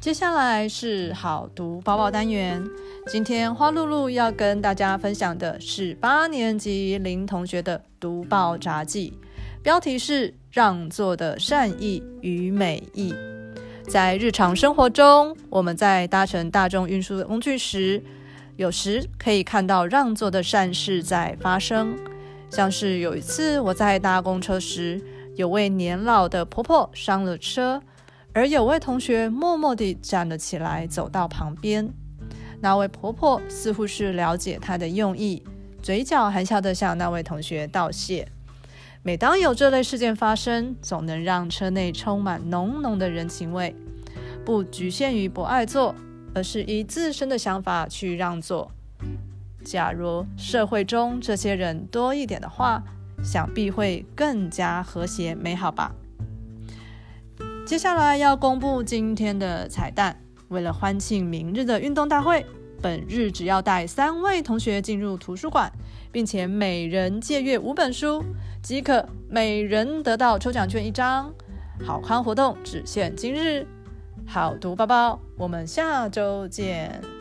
接下来是好读包包单元。今天花露露要跟大家分享的是八年级林同学的读报札记，标题是“让座的善意与美意”。在日常生活中，我们在搭乘大众运输的工具时，有时可以看到让座的善事在发生。像是有一次我在搭公车时，有位年老的婆婆上了车。而有位同学默默地站了起来，走到旁边。那位婆婆似乎是了解她的用意，嘴角含笑地向那位同学道谢。每当有这类事件发生，总能让车内充满浓浓的人情味。不局限于不爱坐，而是以自身的想法去让座。假如社会中这些人多一点的话，想必会更加和谐美好吧。接下来要公布今天的彩蛋。为了欢庆明日的运动大会，本日只要带三位同学进入图书馆，并且每人借阅五本书，即可每人得到抽奖券一张。好康活动只限今日，好读包包，我们下周见。